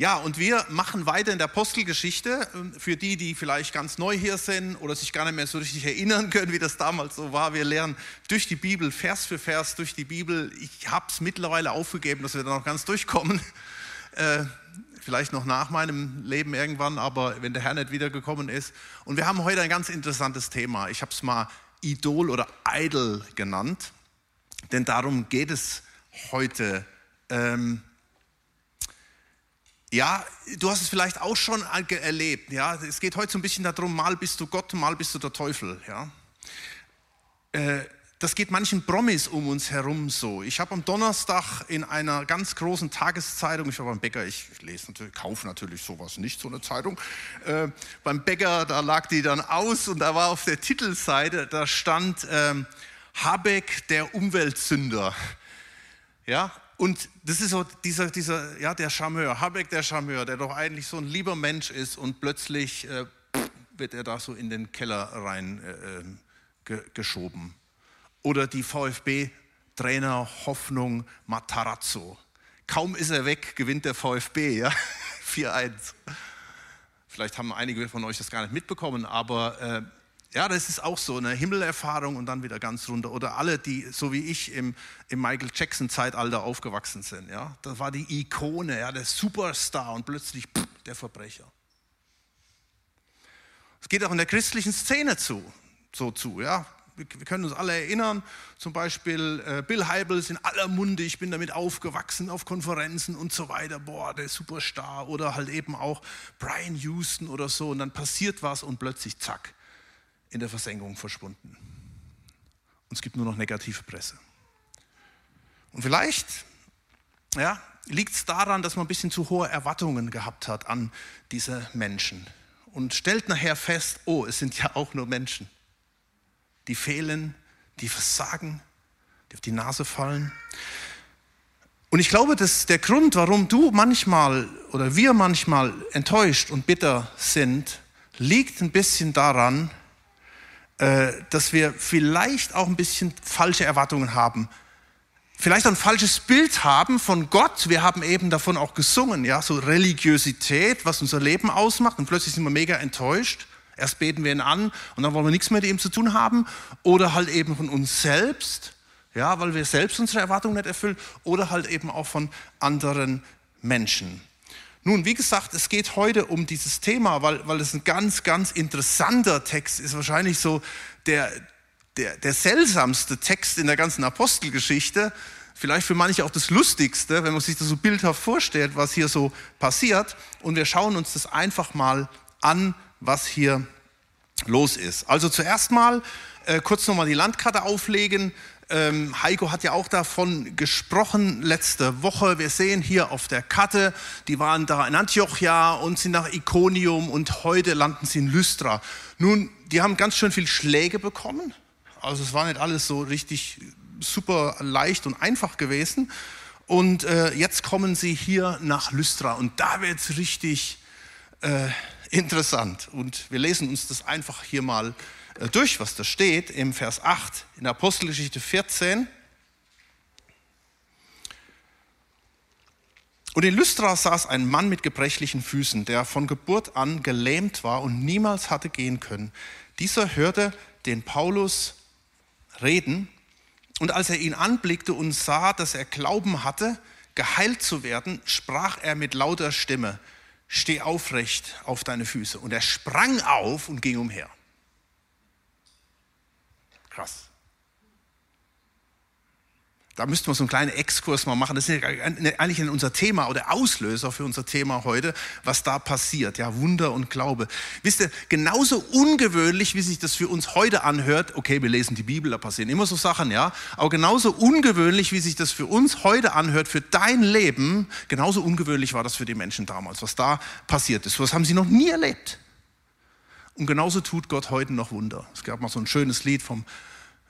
Ja, und wir machen weiter in der Apostelgeschichte. Für die, die vielleicht ganz neu hier sind oder sich gar nicht mehr so richtig erinnern können, wie das damals so war. Wir lernen durch die Bibel, Vers für Vers durch die Bibel. Ich habe es mittlerweile aufgegeben, dass wir da noch ganz durchkommen. Äh, vielleicht noch nach meinem Leben irgendwann, aber wenn der Herr nicht wiedergekommen ist. Und wir haben heute ein ganz interessantes Thema. Ich habe es mal Idol oder Idol genannt, denn darum geht es heute. Ähm, ja, du hast es vielleicht auch schon erlebt. Ja, es geht heute so ein bisschen darum, mal bist du Gott, mal bist du der Teufel. Ja, äh, das geht manchen Promis um uns herum so. Ich habe am Donnerstag in einer ganz großen Tageszeitung, ich war beim Bäcker, ich lese natürlich, kaufe natürlich sowas nicht, so eine Zeitung. Äh, beim Bäcker, da lag die dann aus und da war auf der Titelseite, da stand ähm, Habeck, der Umweltsünder. Ja, und das ist so dieser, dieser, ja, der Charmeur, Habeck der Charmeur, der doch eigentlich so ein lieber Mensch ist und plötzlich äh, wird er da so in den Keller rein äh, äh ge geschoben. Oder die VfB-Trainer Hoffnung Matarazzo. Kaum ist er weg, gewinnt der VfB, ja, 4-1. Vielleicht haben einige von euch das gar nicht mitbekommen, aber äh, ja, das ist auch so eine Himmelerfahrung und dann wieder ganz runter. Oder alle, die so wie ich im, im Michael Jackson-Zeitalter aufgewachsen sind. Ja, das war die Ikone, ja, der Superstar und plötzlich pff, der Verbrecher. Es geht auch in der christlichen Szene zu, so zu. Ja, wir können uns alle erinnern, zum Beispiel äh, Bill Heibels in aller Munde, ich bin damit aufgewachsen auf Konferenzen und so weiter, boah, der Superstar oder halt eben auch Brian Houston oder so und dann passiert was und plötzlich zack, in der Versenkung verschwunden. Und es gibt nur noch negative Presse. Und vielleicht ja, liegt es daran, dass man ein bisschen zu hohe Erwartungen gehabt hat an diese Menschen und stellt nachher fest, oh, es sind ja auch nur Menschen. Die fehlen, die versagen, die auf die Nase fallen. Und ich glaube, dass der Grund, warum du manchmal oder wir manchmal enttäuscht und bitter sind, liegt ein bisschen daran, dass wir vielleicht auch ein bisschen falsche Erwartungen haben. Vielleicht ein falsches Bild haben von Gott. Wir haben eben davon auch gesungen, ja, so Religiosität, was unser Leben ausmacht. Und plötzlich sind wir mega enttäuscht. Erst beten wir ihn an und dann wollen wir nichts mehr mit ihm zu tun haben. Oder halt eben von uns selbst, ja, weil wir selbst unsere Erwartungen nicht erfüllen. Oder halt eben auch von anderen Menschen. Nun, wie gesagt, es geht heute um dieses Thema, weil, weil es ein ganz, ganz interessanter Text ist. Wahrscheinlich so der, der, der seltsamste Text in der ganzen Apostelgeschichte. Vielleicht für manche auch das Lustigste, wenn man sich das so bildhaft vorstellt, was hier so passiert. Und wir schauen uns das einfach mal an, was hier los ist. Also zuerst mal äh, kurz nochmal die Landkarte auflegen. Ähm, Heiko hat ja auch davon gesprochen letzte Woche. Wir sehen hier auf der Karte, die waren da in Antiochia und sind nach Iconium und heute landen sie in Lystra. Nun, die haben ganz schön viel Schläge bekommen. Also es war nicht alles so richtig super leicht und einfach gewesen. Und äh, jetzt kommen sie hier nach Lystra und da wird es richtig äh, interessant. Und wir lesen uns das einfach hier mal durch, was da steht im Vers 8 in der Apostelgeschichte 14. Und in Lystra saß ein Mann mit gebrechlichen Füßen, der von Geburt an gelähmt war und niemals hatte gehen können. Dieser hörte den Paulus reden und als er ihn anblickte und sah, dass er Glauben hatte, geheilt zu werden, sprach er mit lauter Stimme, steh aufrecht auf deine Füße. Und er sprang auf und ging umher. Krass. Da müssten wir so einen kleinen Exkurs mal machen. Das ist eigentlich unser Thema oder Auslöser für unser Thema heute, was da passiert. Ja, Wunder und Glaube. Wisst ihr, genauso ungewöhnlich, wie sich das für uns heute anhört, okay, wir lesen die Bibel, da passieren immer so Sachen, ja, aber genauso ungewöhnlich, wie sich das für uns heute anhört, für dein Leben, genauso ungewöhnlich war das für die Menschen damals, was da passiert ist. Was haben sie noch nie erlebt. Und genauso tut Gott heute noch Wunder. Es gab mal so ein schönes Lied vom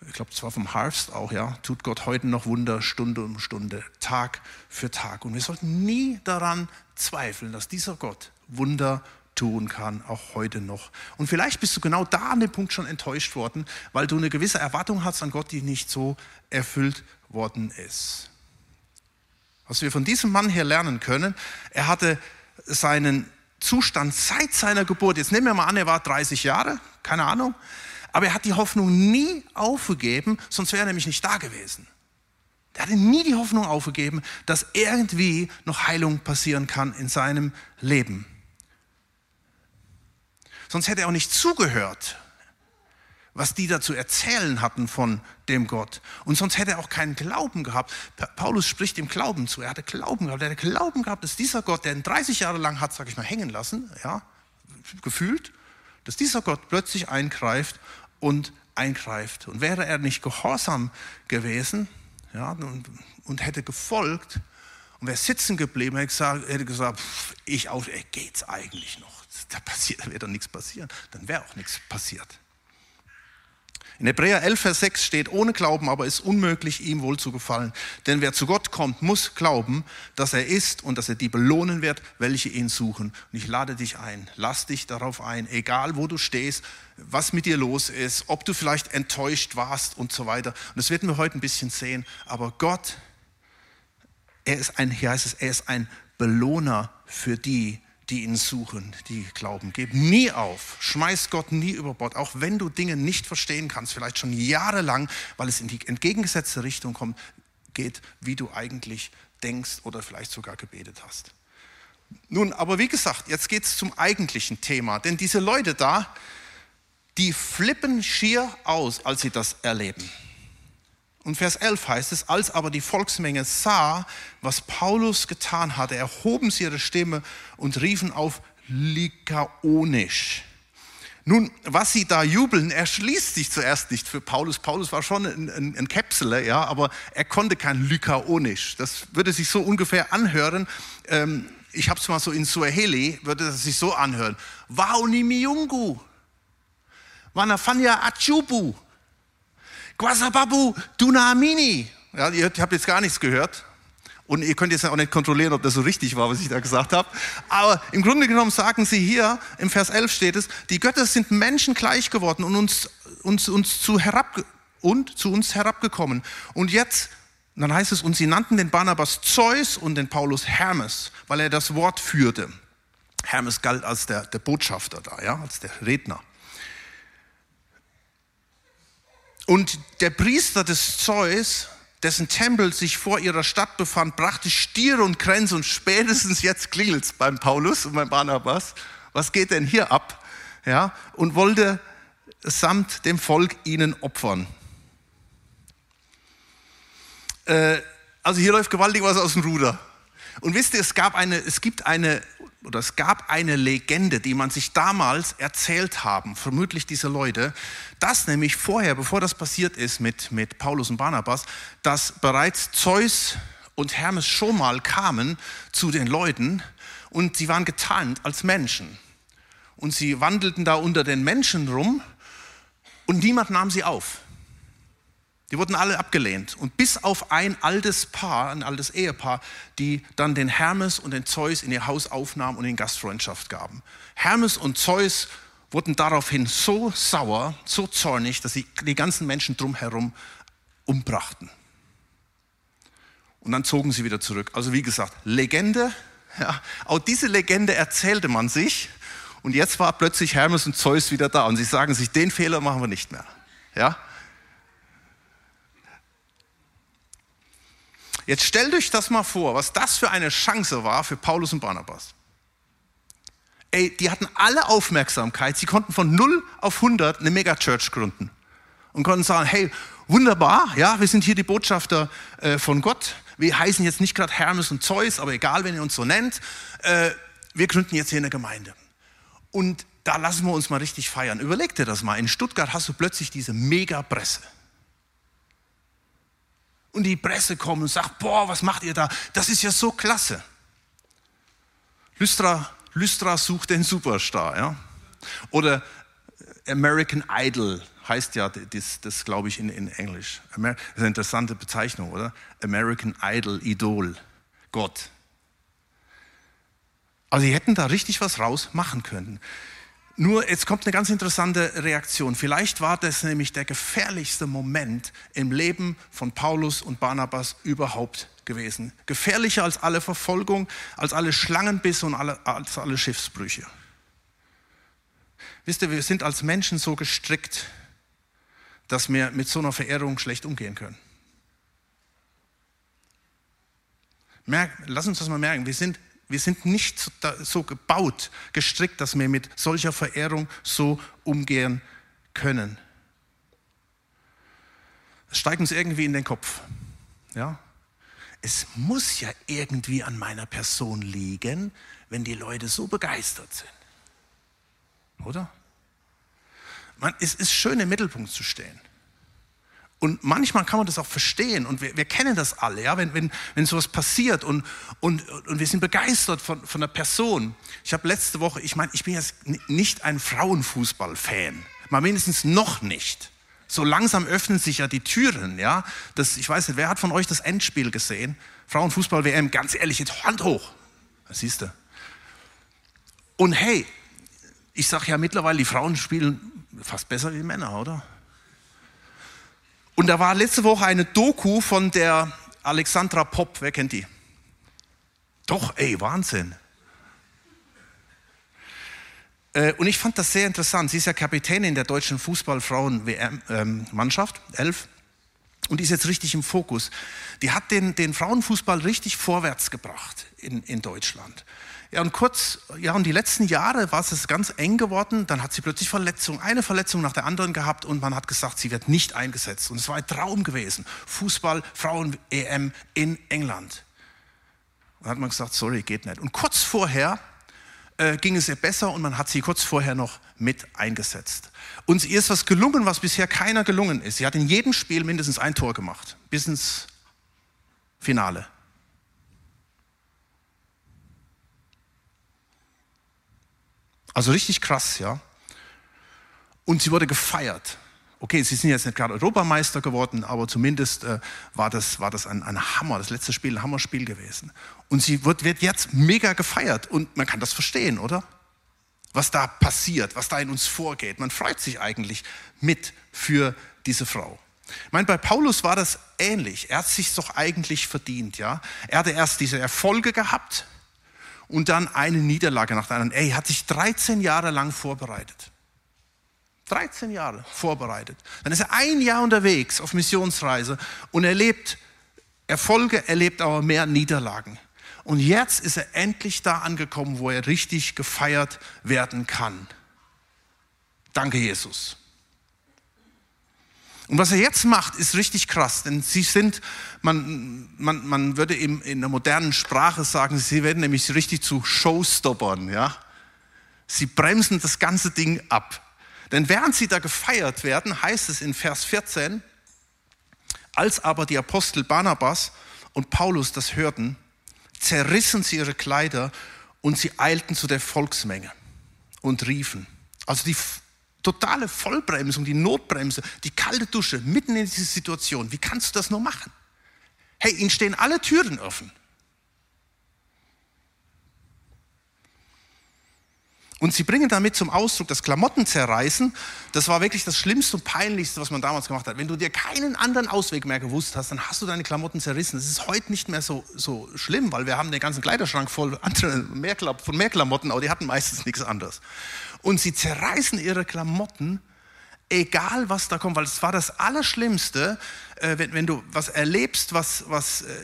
ich glaube, zwar vom Harvest auch, ja, tut Gott heute noch Wunder, Stunde um Stunde, Tag für Tag. Und wir sollten nie daran zweifeln, dass dieser Gott Wunder tun kann, auch heute noch. Und vielleicht bist du genau da an dem Punkt schon enttäuscht worden, weil du eine gewisse Erwartung hast an Gott, die nicht so erfüllt worden ist. Was wir von diesem Mann hier lernen können, er hatte seinen Zustand seit seiner Geburt, jetzt nehmen wir mal an, er war 30 Jahre, keine Ahnung, aber er hat die Hoffnung nie aufgegeben, sonst wäre er nämlich nicht da gewesen. Er hatte nie die Hoffnung aufgegeben, dass irgendwie noch Heilung passieren kann in seinem Leben. Sonst hätte er auch nicht zugehört, was die da zu erzählen hatten von dem Gott. Und sonst hätte er auch keinen Glauben gehabt. Paulus spricht dem Glauben zu. Er hatte Glauben gehabt. Er hatte Glauben gehabt, dass dieser Gott, der ihn 30 Jahre lang hat, sag ich mal, hängen lassen, ja, gefühlt, dass dieser Gott plötzlich eingreift und eingreift. Und wäre er nicht gehorsam gewesen, ja, und, und hätte gefolgt und wäre sitzen geblieben, hätte gesagt, hätte gesagt pff, ich auch, geht's eigentlich noch? Da, passiert, da wird doch nichts passieren. Dann wäre auch nichts passiert. In Hebräer 11, Vers 6 steht, ohne Glauben aber ist unmöglich, ihm wohl zu gefallen. Denn wer zu Gott kommt, muss glauben, dass er ist und dass er die belohnen wird, welche ihn suchen. Und ich lade dich ein, lass dich darauf ein, egal wo du stehst, was mit dir los ist, ob du vielleicht enttäuscht warst und so weiter. Und das werden wir heute ein bisschen sehen. Aber Gott, er ist ein, hier heißt es, er ist ein Belohner für die, die ihn suchen, die glauben. Gib nie auf, schmeiß Gott nie über Bord, auch wenn du Dinge nicht verstehen kannst, vielleicht schon jahrelang, weil es in die entgegengesetzte Richtung kommt, geht, wie du eigentlich denkst oder vielleicht sogar gebetet hast. Nun, aber wie gesagt, jetzt geht es zum eigentlichen Thema, denn diese Leute da, die flippen schier aus, als sie das erleben. Und Vers 11 heißt es, als aber die Volksmenge sah, was Paulus getan hatte, erhoben sie ihre Stimme und riefen auf Lykaonisch. Nun, was sie da jubeln, erschließt sich zuerst nicht für Paulus. Paulus war schon ein, ein, ein Käpsele, ja, aber er konnte kein Lykaonisch. Das würde sich so ungefähr anhören. Ähm, ich habe es mal so in Suaheli, würde das sich so anhören. Waunimiungu. Wanafanya Achubu. Kwasababu Dunamini. Ja, ihr habt jetzt gar nichts gehört. Und ihr könnt jetzt auch nicht kontrollieren, ob das so richtig war, was ich da gesagt habe. Aber im Grunde genommen sagen sie hier, im Vers 11 steht es, die Götter sind Menschen gleich geworden und uns, uns, uns, zu, herab, und zu uns herabgekommen. Und jetzt, dann heißt es, und sie nannten den Barnabas Zeus und den Paulus Hermes, weil er das Wort führte. Hermes galt als der, der Botschafter da, ja, als der Redner. Und der Priester des Zeus, dessen Tempel sich vor ihrer Stadt befand, brachte Stiere und Kränze und spätestens jetzt klingelt's beim Paulus und beim Barnabas. Was geht denn hier ab? Ja, und wollte samt dem Volk ihnen opfern. Äh, also hier läuft gewaltig was aus dem Ruder. Und wisst ihr, es, gab eine, es gibt eine oder es gab eine Legende, die man sich damals erzählt haben, vermutlich diese Leute, dass nämlich vorher, bevor das passiert ist mit, mit Paulus und Barnabas, dass bereits Zeus und Hermes schon mal kamen zu den Leuten und sie waren getarnt als Menschen. Und sie wandelten da unter den Menschen rum und niemand nahm sie auf. Die wurden alle abgelehnt. Und bis auf ein altes Paar, ein altes Ehepaar, die dann den Hermes und den Zeus in ihr Haus aufnahmen und in Gastfreundschaft gaben. Hermes und Zeus wurden daraufhin so sauer, so zornig, dass sie die ganzen Menschen drumherum umbrachten. Und dann zogen sie wieder zurück. Also wie gesagt, Legende. Ja, auch diese Legende erzählte man sich. Und jetzt war plötzlich Hermes und Zeus wieder da. Und sie sagen sich, den Fehler machen wir nicht mehr. Ja, Jetzt stellt euch das mal vor, was das für eine Chance war für Paulus und Barnabas. Ey, die hatten alle Aufmerksamkeit. Sie konnten von 0 auf 100 eine Megachurch gründen und konnten sagen, hey, wunderbar, ja, wir sind hier die Botschafter äh, von Gott. Wir heißen jetzt nicht gerade Hermes und Zeus, aber egal, wenn ihr uns so nennt, äh, wir gründen jetzt hier eine Gemeinde. Und da lassen wir uns mal richtig feiern. Überleg dir das mal. In Stuttgart hast du plötzlich diese Mega-Presse und die Presse kommt und sagt, boah, was macht ihr da? Das ist ja so klasse. Lystra, Lystra sucht den Superstar. Ja? Oder American Idol heißt ja, das, das glaube ich in, in Englisch. Das ist eine interessante Bezeichnung, oder? American Idol, Idol, Gott. Also sie hätten da richtig was raus machen können. Nur jetzt kommt eine ganz interessante Reaktion. Vielleicht war das nämlich der gefährlichste Moment im Leben von Paulus und Barnabas überhaupt gewesen. Gefährlicher als alle Verfolgung, als alle Schlangenbisse und alle, als alle Schiffsbrüche. Wisst ihr, wir sind als Menschen so gestrickt, dass wir mit so einer Verehrung schlecht umgehen können. Merk, lass uns das mal merken. Wir sind wir sind nicht so gebaut, gestrickt, dass wir mit solcher Verehrung so umgehen können. Es steigt uns irgendwie in den Kopf. Ja? Es muss ja irgendwie an meiner Person liegen, wenn die Leute so begeistert sind. Oder? Man, es ist schön, im Mittelpunkt zu stehen. Und manchmal kann man das auch verstehen und wir, wir kennen das alle, ja? wenn, wenn, wenn sowas passiert und, und, und wir sind begeistert von, von der Person. Ich habe letzte Woche, ich meine, ich bin jetzt nicht ein Frauenfußball-Fan, mal mindestens noch nicht. So langsam öffnen sich ja die Türen, ja. Das, ich weiß nicht, wer hat von euch das Endspiel gesehen? Frauenfußball-WM, ganz ehrlich, jetzt Hand hoch. Das siehst du. Und hey, ich sage ja mittlerweile, die Frauen spielen fast besser wie Männer, oder? Und da war letzte Woche eine Doku von der Alexandra Popp. Wer kennt die? Doch, ey, Wahnsinn. Äh, und ich fand das sehr interessant. Sie ist ja Kapitänin der deutschen Fußballfrauen-Mannschaft, ähm, elf. Und ist jetzt richtig im Fokus. Die hat den, den Frauenfußball richtig vorwärts gebracht in, in Deutschland. Ja, und kurz, ja, und die letzten Jahre war es ganz eng geworden. Dann hat sie plötzlich Verletzung, eine Verletzung nach der anderen gehabt und man hat gesagt, sie wird nicht eingesetzt. Und es war ein Traum gewesen. Fußball, Frauen-EM in England. Und dann hat man gesagt, sorry, geht nicht. Und kurz vorher äh, ging es ihr besser und man hat sie kurz vorher noch mit eingesetzt. Und ihr ist was gelungen, was bisher keiner gelungen ist. Sie hat in jedem Spiel mindestens ein Tor gemacht, bis ins Finale. Also richtig krass, ja. Und sie wurde gefeiert. Okay, sie sind jetzt nicht gerade Europameister geworden, aber zumindest äh, war das, war das ein, ein Hammer, das letzte Spiel ein Hammerspiel gewesen. Und sie wird, wird jetzt mega gefeiert und man kann das verstehen, oder? Was da passiert, was da in uns vorgeht. Man freut sich eigentlich mit für diese Frau. Ich meine, bei Paulus war das ähnlich. Er hat sich doch eigentlich verdient, ja. Er hatte erst diese Erfolge gehabt, und dann eine Niederlage nach der anderen. Er hat sich 13 Jahre lang vorbereitet. 13 Jahre vorbereitet. Dann ist er ein Jahr unterwegs auf Missionsreise und erlebt Erfolge, erlebt aber mehr Niederlagen. Und jetzt ist er endlich da angekommen, wo er richtig gefeiert werden kann. Danke, Jesus. Und was er jetzt macht, ist richtig krass, denn sie sind, man, man, man würde in, in der modernen Sprache sagen, sie werden nämlich richtig zu Showstoppern, ja. Sie bremsen das ganze Ding ab. Denn während sie da gefeiert werden, heißt es in Vers 14, als aber die Apostel Barnabas und Paulus das hörten, zerrissen sie ihre Kleider und sie eilten zu der Volksmenge und riefen. Also die totale Vollbremsung, die Notbremse, die kalte Dusche mitten in diese Situation. Wie kannst du das nur machen? Hey, ihnen stehen alle Türen offen. Und sie bringen damit zum Ausdruck das Klamotten zerreißen. Das war wirklich das Schlimmste und Peinlichste, was man damals gemacht hat. Wenn du dir keinen anderen Ausweg mehr gewusst hast, dann hast du deine Klamotten zerrissen. Das ist heute nicht mehr so, so schlimm, weil wir haben den ganzen Kleiderschrank voll andere, mehr, von mehr Klamotten, aber die hatten meistens nichts anderes und sie zerreißen ihre Klamotten, egal was da kommt, weil es war das Allerschlimmste, äh, wenn, wenn, du was erlebst, was, was, äh,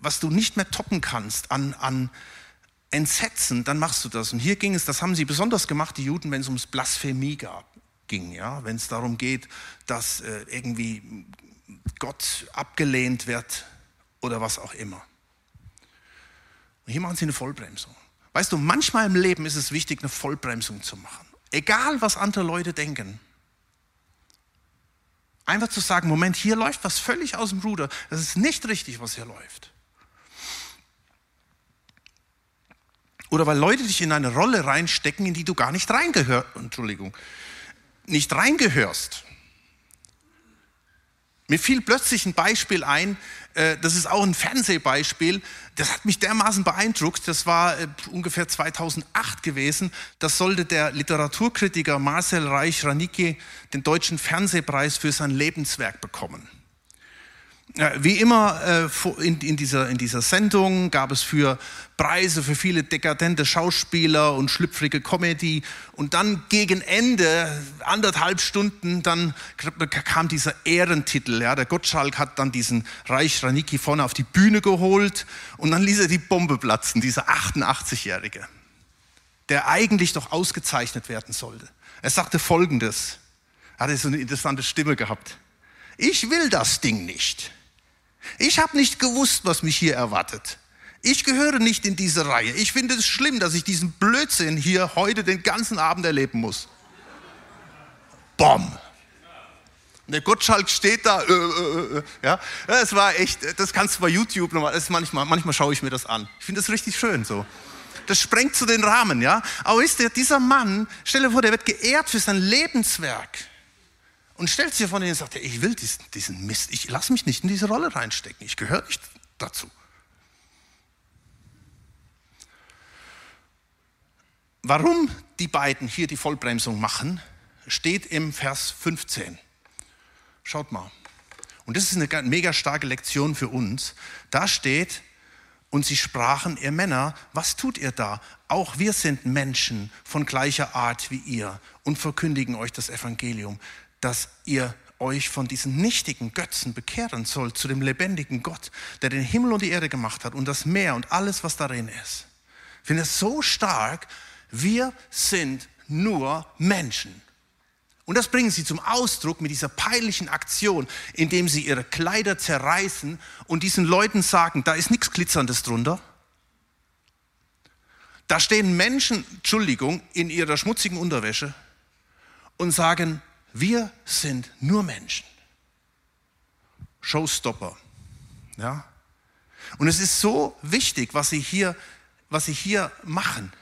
was du nicht mehr toppen kannst an, an Entsetzen, dann machst du das. Und hier ging es, das haben sie besonders gemacht, die Juden, wenn es ums Blasphemie gab, ging, ja, wenn es darum geht, dass äh, irgendwie Gott abgelehnt wird oder was auch immer. Und hier machen sie eine Vollbremsung. Weißt du, manchmal im Leben ist es wichtig, eine Vollbremsung zu machen. Egal, was andere Leute denken. Einfach zu sagen, Moment, hier läuft was völlig aus dem Ruder. Das ist nicht richtig, was hier läuft. Oder weil Leute dich in eine Rolle reinstecken, in die du gar nicht reingehörst. Entschuldigung. Nicht reingehörst. Mir fiel plötzlich ein Beispiel ein, äh, das ist auch ein Fernsehbeispiel, das hat mich dermaßen beeindruckt, das war äh, ungefähr 2008 gewesen, das sollte der Literaturkritiker Marcel Reich-Ranicki den deutschen Fernsehpreis für sein Lebenswerk bekommen. Wie immer äh, in dieser, Sendung gab es für Preise für viele dekadente Schauspieler und schlüpfrige Comedy. Und dann gegen Ende, anderthalb Stunden, dann kam dieser Ehrentitel. Ja, der Gottschalk hat dann diesen Reich Ranicki vorne auf die Bühne geholt und dann ließ er die Bombe platzen, dieser 88-Jährige, der eigentlich doch ausgezeichnet werden sollte. Er sagte Folgendes. Er hatte so eine interessante Stimme gehabt. Ich will das Ding nicht. Ich habe nicht gewusst, was mich hier erwartet. Ich gehöre nicht in diese Reihe. Ich finde es schlimm, dass ich diesen Blödsinn hier heute den ganzen Abend erleben muss. Bom. Der Gottschalk steht da. Äh, äh, äh, ja, es war echt. Das kannst du bei YouTube nochmal. Manchmal, manchmal schaue ich mir das an. Ich finde das richtig schön so. Das sprengt zu den Rahmen, ja. Aber wisst ihr, dieser Mann, stell dir vor, der wird geehrt für sein Lebenswerk und stellt sich vor ihn und sagt, ich will diesen, diesen Mist, ich lasse mich nicht in diese Rolle reinstecken, ich gehöre nicht dazu. Warum die beiden hier die Vollbremsung machen, steht im Vers 15. Schaut mal. Und das ist eine mega starke Lektion für uns. Da steht, und sie sprachen, ihr Männer, was tut ihr da? Auch wir sind Menschen von gleicher Art wie ihr und verkündigen euch das Evangelium dass ihr euch von diesen nichtigen Götzen bekehren sollt zu dem lebendigen Gott, der den Himmel und die Erde gemacht hat und das Meer und alles, was darin ist. Ich finde es so stark, wir sind nur Menschen. Und das bringen sie zum Ausdruck mit dieser peinlichen Aktion, indem sie ihre Kleider zerreißen und diesen Leuten sagen, da ist nichts Glitzerndes drunter. Da stehen Menschen, Entschuldigung, in ihrer schmutzigen Unterwäsche und sagen, wir sind nur Menschen. Showstopper. Ja? Und es ist so wichtig, was sie hier, was sie hier machen.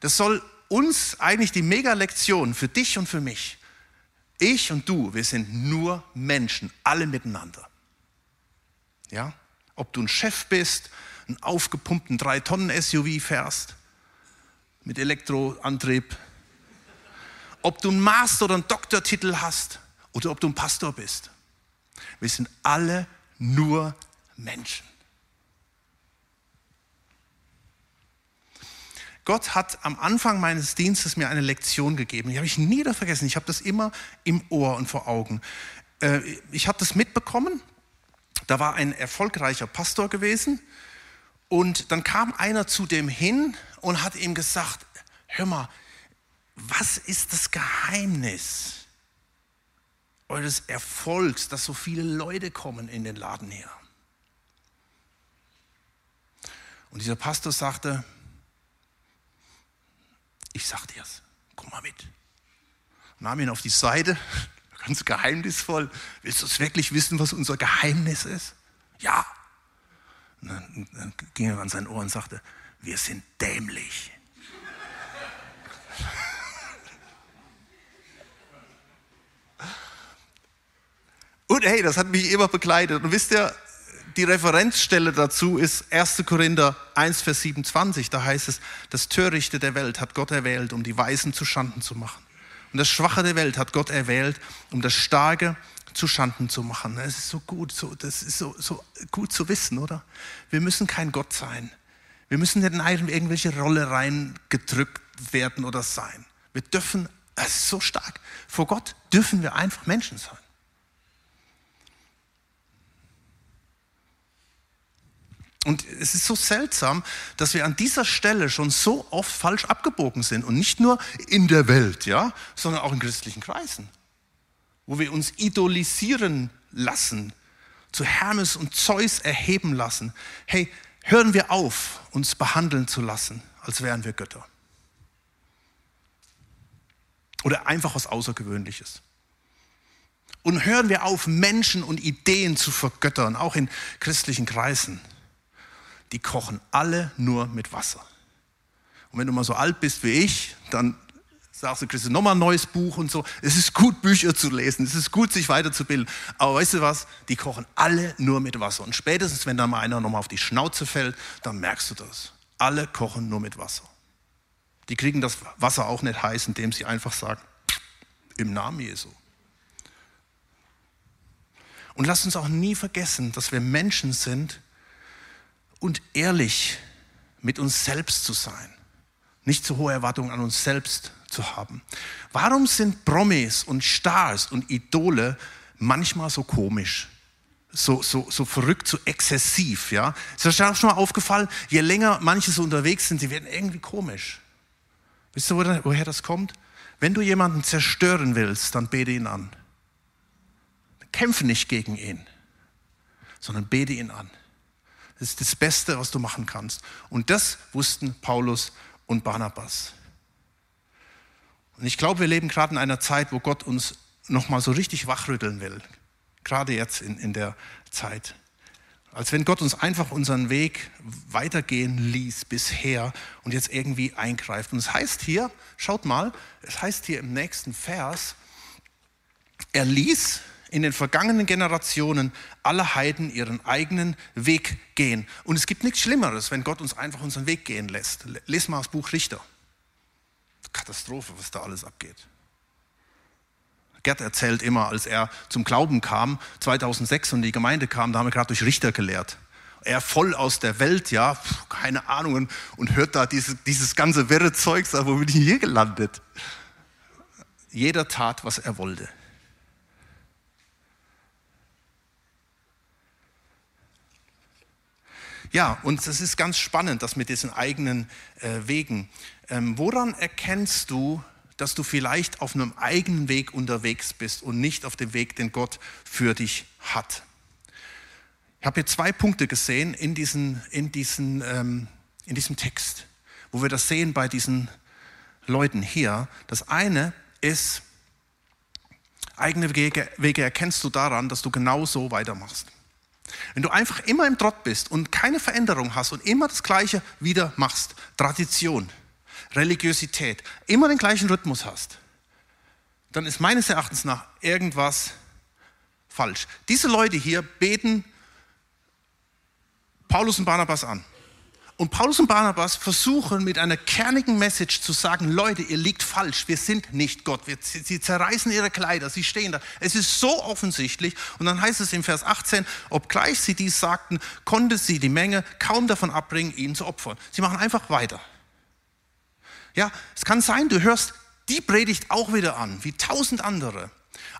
Das soll uns eigentlich die Mega-Lektion für dich und für mich. Ich und du, wir sind nur Menschen, alle miteinander. Ja? Ob du ein Chef bist, einen aufgepumpten 3-Tonnen-SUV fährst, mit Elektroantrieb, ob du einen Master- oder einen Doktortitel hast oder ob du ein Pastor bist. Wir sind alle nur Menschen. Gott hat am Anfang meines Dienstes mir eine Lektion gegeben. Die habe ich nie vergessen. Ich habe das immer im Ohr und vor Augen. Äh, ich habe das mitbekommen. Da war ein erfolgreicher Pastor gewesen. Und dann kam einer zu dem hin und hat ihm gesagt, hör mal, was ist das Geheimnis eures Erfolgs, dass so viele Leute kommen in den Laden her? Und dieser Pastor sagte, ich sag dir's, komm mal mit. Nahm ihn auf die Seite, ganz geheimnisvoll. Willst du es wirklich wissen, was unser Geheimnis ist? Ja. Und dann, dann ging er an sein Ohr und sagte, wir sind dämlich. Und hey, das hat mich immer begleitet. Und wisst ihr, die Referenzstelle dazu ist 1. Korinther 1, Vers 27. Da heißt es, das Törichte der Welt hat Gott erwählt, um die Weisen zu Schanden zu machen. Und das Schwache der Welt hat Gott erwählt, um das Starke zu Schanden zu machen. Das ist so gut, so, das ist so, so gut zu wissen, oder? Wir müssen kein Gott sein. Wir müssen nicht in irgendwelche Rolle reingedrückt werden oder sein. Wir dürfen, es ist so stark. Vor Gott dürfen wir einfach Menschen sein. Und es ist so seltsam, dass wir an dieser Stelle schon so oft falsch abgebogen sind und nicht nur in der Welt, ja, sondern auch in christlichen Kreisen, wo wir uns idolisieren lassen, zu Hermes und Zeus erheben lassen. Hey, hören wir auf, uns behandeln zu lassen, als wären wir Götter. Oder einfach was Außergewöhnliches. Und hören wir auf, Menschen und Ideen zu vergöttern, auch in christlichen Kreisen die kochen alle nur mit Wasser. Und wenn du mal so alt bist wie ich, dann sagst du, kriegst du nochmal ein neues Buch und so. Es ist gut, Bücher zu lesen, es ist gut, sich weiterzubilden. Aber weißt du was? Die kochen alle nur mit Wasser. Und spätestens, wenn da mal einer nochmal auf die Schnauze fällt, dann merkst du das. Alle kochen nur mit Wasser. Die kriegen das Wasser auch nicht heiß, indem sie einfach sagen, im Namen Jesu. Und lasst uns auch nie vergessen, dass wir Menschen sind und ehrlich mit uns selbst zu sein. Nicht zu hohe Erwartungen an uns selbst zu haben. Warum sind Promis und Stars und Idole manchmal so komisch? So, so, so verrückt, so exzessiv, ja? Ist euch schon mal aufgefallen? Je länger manche so unterwegs sind, sie werden irgendwie komisch. Wisst ihr, woher das kommt? Wenn du jemanden zerstören willst, dann bete ihn an. Kämpfe nicht gegen ihn, sondern bete ihn an. Das ist das Beste, was du machen kannst. Und das wussten Paulus und Barnabas. Und ich glaube, wir leben gerade in einer Zeit, wo Gott uns nochmal so richtig wachrütteln will. Gerade jetzt in, in der Zeit. Als wenn Gott uns einfach unseren Weg weitergehen ließ bisher und jetzt irgendwie eingreift. Und es heißt hier, schaut mal, es heißt hier im nächsten Vers, er ließ in den vergangenen Generationen alle Heiden ihren eigenen Weg gehen. Und es gibt nichts Schlimmeres, wenn Gott uns einfach unseren Weg gehen lässt. Lies mal das Buch Richter. Katastrophe, was da alles abgeht. Gerd erzählt immer, als er zum Glauben kam, 2006 und die Gemeinde kam, da haben wir gerade durch Richter gelehrt. Er voll aus der Welt, ja, keine Ahnung, und hört da dieses, dieses ganze wirre Zeug, sagt, wo bin ich hier gelandet? Jeder tat, was er wollte. Ja, und es ist ganz spannend, das mit diesen eigenen äh, Wegen. Ähm, woran erkennst du, dass du vielleicht auf einem eigenen Weg unterwegs bist und nicht auf dem Weg, den Gott für dich hat? Ich habe hier zwei Punkte gesehen in, diesen, in, diesen, ähm, in diesem Text, wo wir das sehen bei diesen Leuten hier. Das eine ist, eigene Wege, Wege erkennst du daran, dass du genau so weitermachst. Wenn du einfach immer im Trott bist und keine Veränderung hast und immer das Gleiche wieder machst, Tradition, Religiosität, immer den gleichen Rhythmus hast, dann ist meines Erachtens nach irgendwas falsch. Diese Leute hier beten Paulus und Barnabas an. Und Paulus und Barnabas versuchen mit einer kernigen Message zu sagen, Leute, ihr liegt falsch, wir sind nicht Gott. Wir, sie zerreißen ihre Kleider, sie stehen da. Es ist so offensichtlich. Und dann heißt es im Vers 18, obgleich sie dies sagten, konnte sie die Menge kaum davon abbringen, ihn zu opfern. Sie machen einfach weiter. Ja, es kann sein, du hörst die Predigt auch wieder an, wie tausend andere.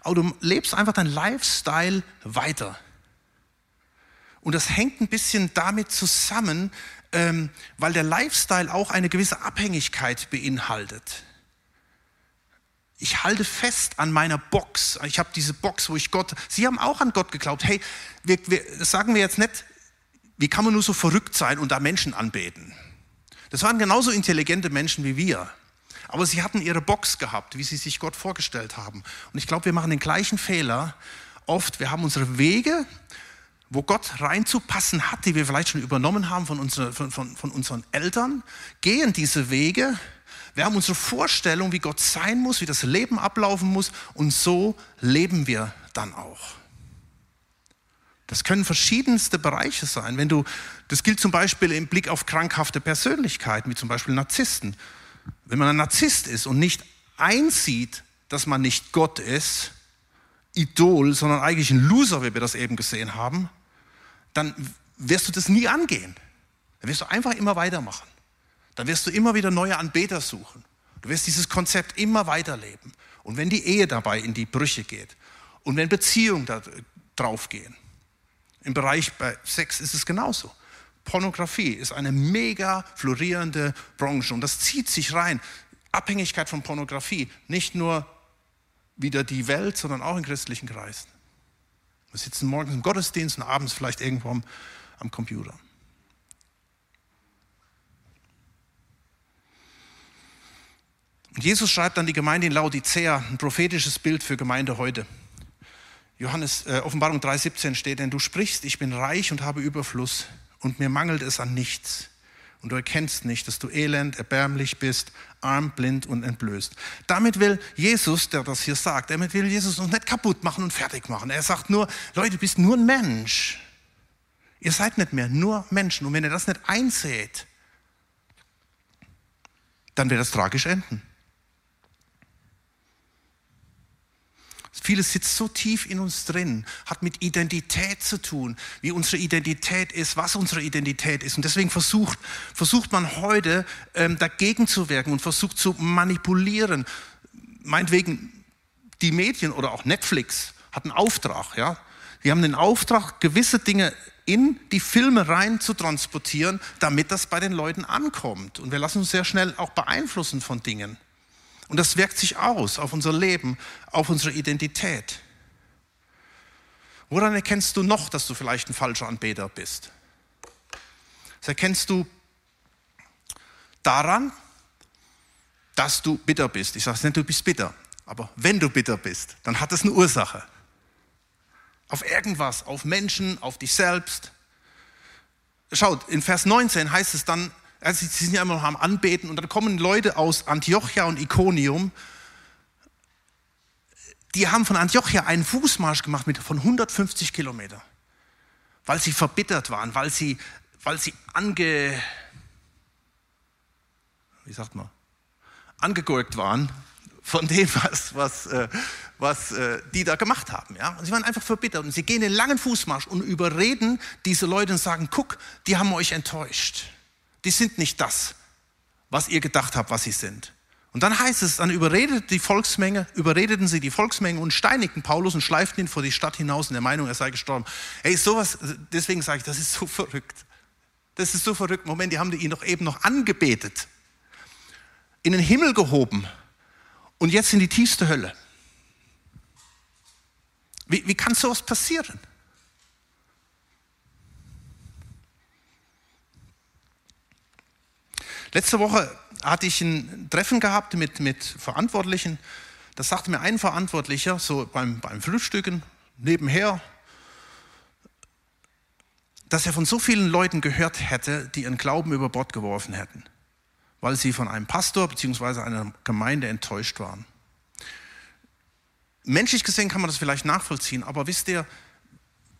Aber du lebst einfach dein Lifestyle weiter. Und das hängt ein bisschen damit zusammen, ähm, weil der Lifestyle auch eine gewisse Abhängigkeit beinhaltet. Ich halte fest an meiner Box. Ich habe diese Box, wo ich Gott. Sie haben auch an Gott geglaubt. Hey, wir, wir, sagen wir jetzt nicht. Wie kann man nur so verrückt sein und da Menschen anbeten? Das waren genauso intelligente Menschen wie wir. Aber sie hatten ihre Box gehabt, wie sie sich Gott vorgestellt haben. Und ich glaube, wir machen den gleichen Fehler oft. Wir haben unsere Wege wo Gott reinzupassen hat, die wir vielleicht schon übernommen haben von, unsere, von, von, von unseren Eltern, gehen diese Wege. Wir haben unsere Vorstellung, wie Gott sein muss, wie das Leben ablaufen muss und so leben wir dann auch. Das können verschiedenste Bereiche sein. Wenn du, das gilt zum Beispiel im Blick auf krankhafte Persönlichkeiten, wie zum Beispiel Narzissten. Wenn man ein Narzisst ist und nicht einsieht, dass man nicht Gott ist, Idol, sondern eigentlich ein Loser, wie wir das eben gesehen haben, dann wirst du das nie angehen. Dann wirst du einfach immer weitermachen. Dann wirst du immer wieder neue Anbeter suchen. Du wirst dieses Konzept immer weiterleben. Und wenn die Ehe dabei in die Brüche geht und wenn Beziehungen da drauf gehen, im Bereich bei Sex ist es genauso. Pornografie ist eine mega florierende Branche und das zieht sich rein. Abhängigkeit von Pornografie, nicht nur wieder die Welt, sondern auch in christlichen Kreisen. Wir sitzen morgens im Gottesdienst und abends vielleicht irgendwo am, am Computer. Und Jesus schreibt an die Gemeinde in Laodicea ein prophetisches Bild für Gemeinde heute. Johannes, äh, Offenbarung 3,17 steht, denn du sprichst, ich bin reich und habe Überfluss und mir mangelt es an nichts. Und du erkennst nicht, dass du elend, erbärmlich bist, arm, blind und entblößt. Damit will Jesus, der das hier sagt, damit will Jesus uns nicht kaputt machen und fertig machen. Er sagt nur, Leute, du bist nur ein Mensch. Ihr seid nicht mehr nur Menschen. Und wenn ihr das nicht einseht, dann wird das tragisch enden. Vieles sitzt so tief in uns drin, hat mit Identität zu tun, wie unsere Identität ist, was unsere Identität ist. Und deswegen versucht, versucht man heute ähm, dagegen zu wirken und versucht zu manipulieren. Meinetwegen die Medien oder auch Netflix hat einen Auftrag. Ja? Die haben den Auftrag, gewisse Dinge in die Filme rein zu transportieren, damit das bei den Leuten ankommt. Und wir lassen uns sehr schnell auch beeinflussen von Dingen. Und das wirkt sich aus auf unser Leben, auf unsere Identität. Woran erkennst du noch, dass du vielleicht ein falscher Anbeter bist? Das erkennst du daran, dass du bitter bist. Ich sage nicht, du bist bitter, aber wenn du bitter bist, dann hat das eine Ursache. Auf irgendwas, auf Menschen, auf dich selbst. Schaut, in Vers 19 heißt es dann, also sie sind ja immer noch am Anbeten und dann kommen Leute aus Antiochia und Iconium, die haben von Antiochia einen Fußmarsch gemacht mit von 150 Kilometern, weil sie verbittert waren, weil sie, weil sie ange, wie sagt man, angegurkt waren von dem, was, was, äh, was äh, die da gemacht haben. Ja? Und sie waren einfach verbittert und sie gehen den langen Fußmarsch und überreden diese Leute und sagen, guck, die haben euch enttäuscht die sind nicht das, was ihr gedacht habt, was sie sind. Und dann heißt es, dann überredet die Volksmenge, überredeten sie die Volksmenge und steinigten Paulus und schleiften ihn vor die Stadt hinaus in der Meinung, er sei gestorben. Ey, sowas, deswegen sage ich, das ist so verrückt. Das ist so verrückt. Moment, die haben ihn doch eben noch angebetet, in den Himmel gehoben und jetzt in die tiefste Hölle. Wie, wie kann sowas passieren? Letzte Woche hatte ich ein Treffen gehabt mit, mit Verantwortlichen. Das sagte mir ein Verantwortlicher, so beim, beim Frühstücken, nebenher, dass er von so vielen Leuten gehört hätte, die ihren Glauben über Bord geworfen hätten, weil sie von einem Pastor bzw. einer Gemeinde enttäuscht waren. Menschlich gesehen kann man das vielleicht nachvollziehen, aber wisst ihr,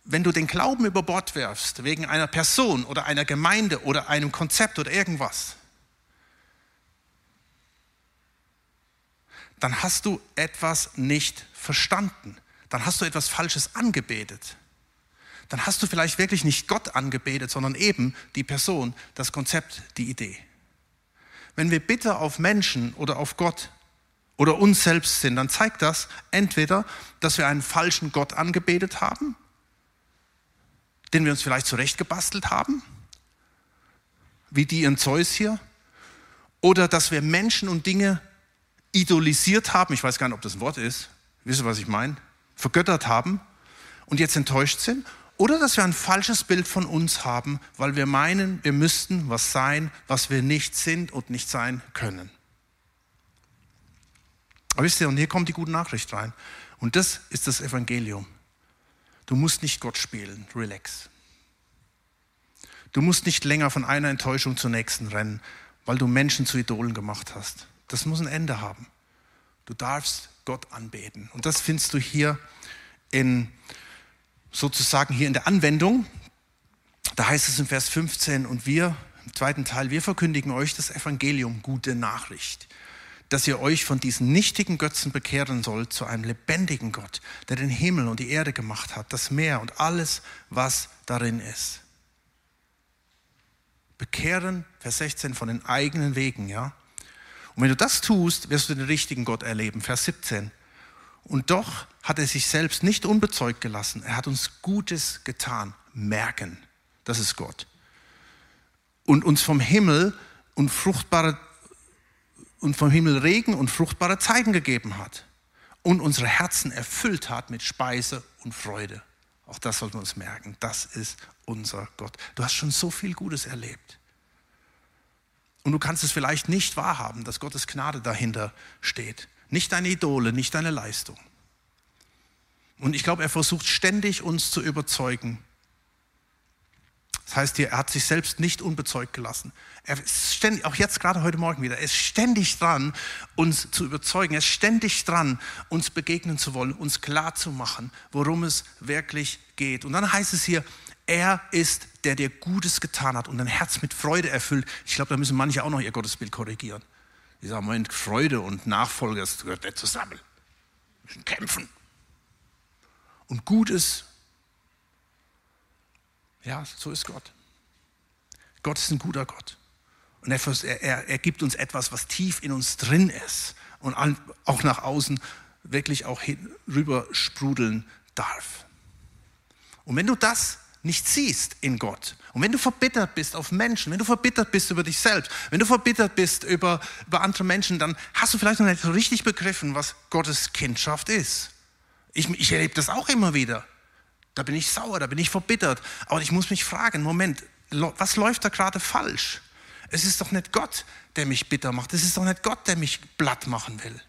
wenn du den Glauben über Bord werfst, wegen einer Person oder einer Gemeinde oder einem Konzept oder irgendwas, dann hast du etwas nicht verstanden. Dann hast du etwas Falsches angebetet. Dann hast du vielleicht wirklich nicht Gott angebetet, sondern eben die Person, das Konzept, die Idee. Wenn wir bitter auf Menschen oder auf Gott oder uns selbst sind, dann zeigt das entweder, dass wir einen falschen Gott angebetet haben, den wir uns vielleicht zurechtgebastelt haben, wie die in Zeus hier, oder dass wir Menschen und Dinge idolisiert haben, ich weiß gar nicht, ob das ein Wort ist, wisst ihr, was ich meine? Vergöttert haben und jetzt enttäuscht sind. Oder dass wir ein falsches Bild von uns haben, weil wir meinen, wir müssten was sein, was wir nicht sind und nicht sein können. Aber wisst ihr, und hier kommt die gute Nachricht rein. Und das ist das Evangelium. Du musst nicht Gott spielen, relax. Du musst nicht länger von einer Enttäuschung zur nächsten rennen, weil du Menschen zu Idolen gemacht hast. Das muss ein Ende haben. Du darfst Gott anbeten. Und das findest du hier in, sozusagen hier in der Anwendung. Da heißt es in Vers 15, und wir, im zweiten Teil, wir verkündigen euch das Evangelium, gute Nachricht, dass ihr euch von diesen nichtigen Götzen bekehren sollt zu einem lebendigen Gott, der den Himmel und die Erde gemacht hat, das Meer und alles, was darin ist. Bekehren, Vers 16, von den eigenen Wegen, ja. Und wenn du das tust, wirst du den richtigen Gott erleben. Vers 17. Und doch hat er sich selbst nicht unbezeugt gelassen. Er hat uns Gutes getan. Merken, das ist Gott. Und uns vom Himmel und fruchtbare und vom Himmel Regen und fruchtbare Zeiten gegeben hat und unsere Herzen erfüllt hat mit Speise und Freude. Auch das sollten wir uns merken. Das ist unser Gott. Du hast schon so viel Gutes erlebt. Und du kannst es vielleicht nicht wahrhaben, dass Gottes Gnade dahinter steht. Nicht deine Idole, nicht deine Leistung. Und ich glaube, er versucht ständig uns zu überzeugen, Das heißt hier, er hat sich selbst nicht unbezeugt gelassen. Er ist ständig, auch jetzt gerade heute Morgen wieder, er ist ständig dran, uns zu überzeugen. Er ist ständig dran, uns begegnen zu wollen, uns klar zu machen, worum es wirklich geht. Und dann heißt es hier, er ist der, der Gutes getan hat und dein Herz mit Freude erfüllt. Ich glaube, da müssen manche auch noch ihr Gottesbild korrigieren. Die sagen, Moment, Freude und Nachfolger, das gehört nicht zusammen. Wir müssen kämpfen. Und Gutes ja, so ist Gott. Gott ist ein guter Gott. Und er, er, er gibt uns etwas, was tief in uns drin ist und auch nach außen wirklich auch rüber sprudeln darf. Und wenn du das nicht siehst in Gott und wenn du verbittert bist auf Menschen, wenn du verbittert bist über dich selbst, wenn du verbittert bist über, über andere Menschen, dann hast du vielleicht noch nicht so richtig begriffen, was Gottes Kindschaft ist. Ich, ich erlebe das auch immer wieder. Da bin ich sauer, da bin ich verbittert. Aber ich muss mich fragen, Moment, was läuft da gerade falsch? Es ist doch nicht Gott, der mich bitter macht. Es ist doch nicht Gott, der mich blatt machen will,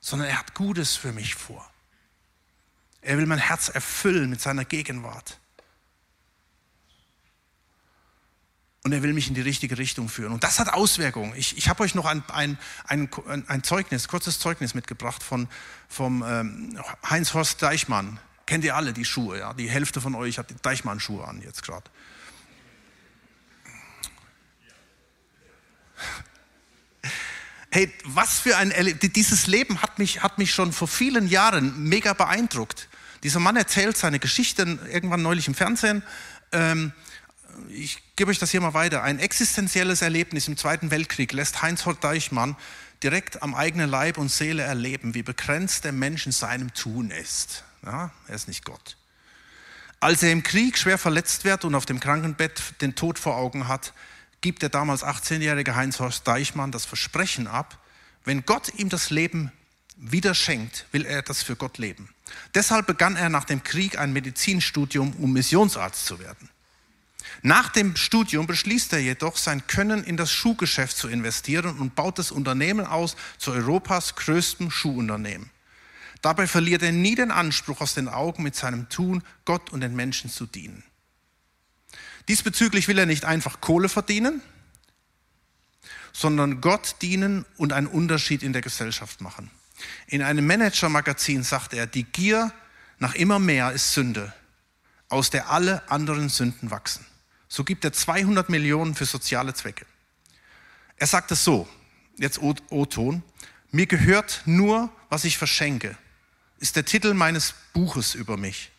sondern er hat Gutes für mich vor. Er will mein Herz erfüllen mit seiner Gegenwart. Und er will mich in die richtige Richtung führen. Und das hat Auswirkungen. Ich, ich habe euch noch ein, ein, ein, ein Zeugnis, kurzes Zeugnis mitgebracht von vom, ähm, Heinz-Horst Deichmann. Kennt ihr alle die Schuhe, ja? Die Hälfte von euch hat die Deichmann-Schuhe an jetzt gerade. Hey, was für ein Erlebnis. Dieses Leben hat mich, hat mich schon vor vielen Jahren mega beeindruckt. Dieser Mann erzählt seine Geschichten irgendwann neulich im Fernsehen. Ähm, ich gebe euch das hier mal weiter. Ein existenzielles Erlebnis im Zweiten Weltkrieg lässt Heinz-Hort Deichmann direkt am eigenen Leib und Seele erleben, wie begrenzt der Mensch in seinem Tun ist. Ja, er ist nicht Gott. Als er im Krieg schwer verletzt wird und auf dem Krankenbett den Tod vor Augen hat, gibt der damals 18-jährige Heinz-Horst Deichmann das Versprechen ab, wenn Gott ihm das Leben wieder schenkt, will er das für Gott leben. Deshalb begann er nach dem Krieg ein Medizinstudium, um Missionsarzt zu werden. Nach dem Studium beschließt er jedoch, sein Können in das Schuhgeschäft zu investieren und baut das Unternehmen aus zu Europas größtem Schuhunternehmen. Dabei verliert er nie den Anspruch aus den Augen, mit seinem Tun Gott und den Menschen zu dienen. Diesbezüglich will er nicht einfach Kohle verdienen, sondern Gott dienen und einen Unterschied in der Gesellschaft machen. In einem Manager-Magazin sagt er, die Gier nach immer mehr ist Sünde, aus der alle anderen Sünden wachsen. So gibt er 200 Millionen für soziale Zwecke. Er sagt es so, jetzt O-Ton, mir gehört nur, was ich verschenke ist der Titel meines Buches über mich.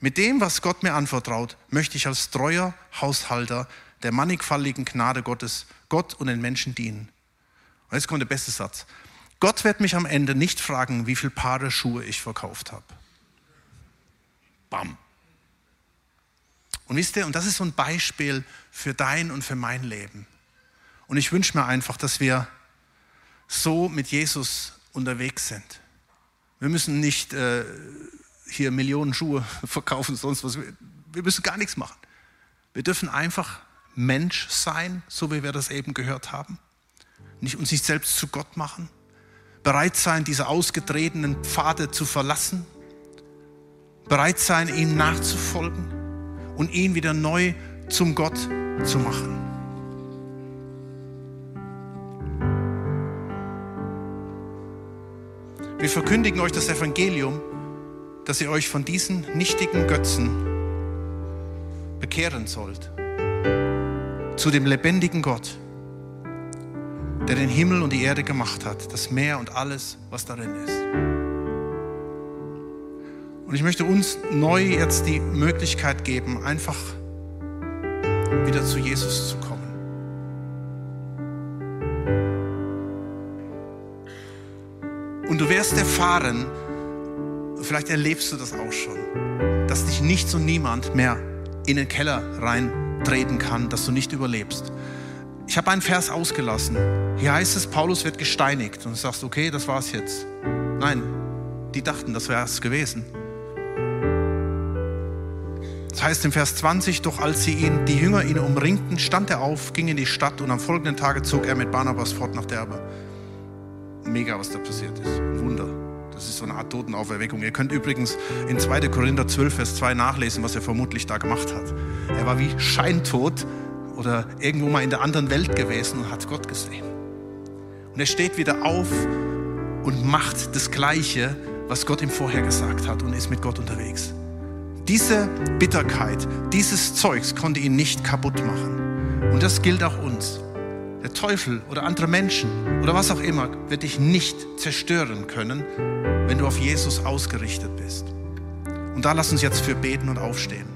Mit dem, was Gott mir anvertraut, möchte ich als treuer Haushalter der mannigfaltigen Gnade Gottes Gott und den Menschen dienen. Und jetzt kommt der beste Satz. Gott wird mich am Ende nicht fragen, wie viele Paare Schuhe ich verkauft habe. Bam. Und wisst ihr, und das ist so ein Beispiel für dein und für mein Leben. Und ich wünsche mir einfach, dass wir so mit Jesus unterwegs sind. Wir müssen nicht äh, hier Millionen Schuhe verkaufen, sonst was. Wir müssen gar nichts machen. Wir dürfen einfach Mensch sein, so wie wir das eben gehört haben. Nicht uns nicht selbst zu Gott machen. Bereit sein, diese ausgetretenen Pfade zu verlassen. Bereit sein, ihm nachzufolgen und ihn wieder neu zum Gott zu machen. Wir verkündigen euch das Evangelium, dass ihr euch von diesen nichtigen Götzen bekehren sollt. Zu dem lebendigen Gott, der den Himmel und die Erde gemacht hat, das Meer und alles, was darin ist. Und ich möchte uns neu jetzt die Möglichkeit geben, einfach wieder zu Jesus zu kommen. Und du wirst erfahren, vielleicht erlebst du das auch schon, dass dich nichts und niemand mehr in den Keller reintreten kann, dass du nicht überlebst. Ich habe einen Vers ausgelassen. Hier heißt es, Paulus wird gesteinigt. Und du sagst, okay, das war's jetzt. Nein, die dachten, das wäre es gewesen. Heißt im Vers 20, doch als sie ihn, die Jünger ihn umringten, stand er auf, ging in die Stadt und am folgenden Tage zog er mit Barnabas fort nach Derbe mega, was da passiert ist. Ein Wunder. Das ist so eine Art Totenauferweckung. Ihr könnt übrigens in 2. Korinther 12, Vers 2 nachlesen, was er vermutlich da gemacht hat. Er war wie scheintot oder irgendwo mal in der anderen Welt gewesen und hat Gott gesehen. Und er steht wieder auf und macht das Gleiche, was Gott ihm vorher gesagt hat und ist mit Gott unterwegs. Diese Bitterkeit, dieses Zeugs konnte ihn nicht kaputt machen. Und das gilt auch uns. Der Teufel oder andere Menschen oder was auch immer wird dich nicht zerstören können, wenn du auf Jesus ausgerichtet bist. Und da lass uns jetzt für beten und aufstehen.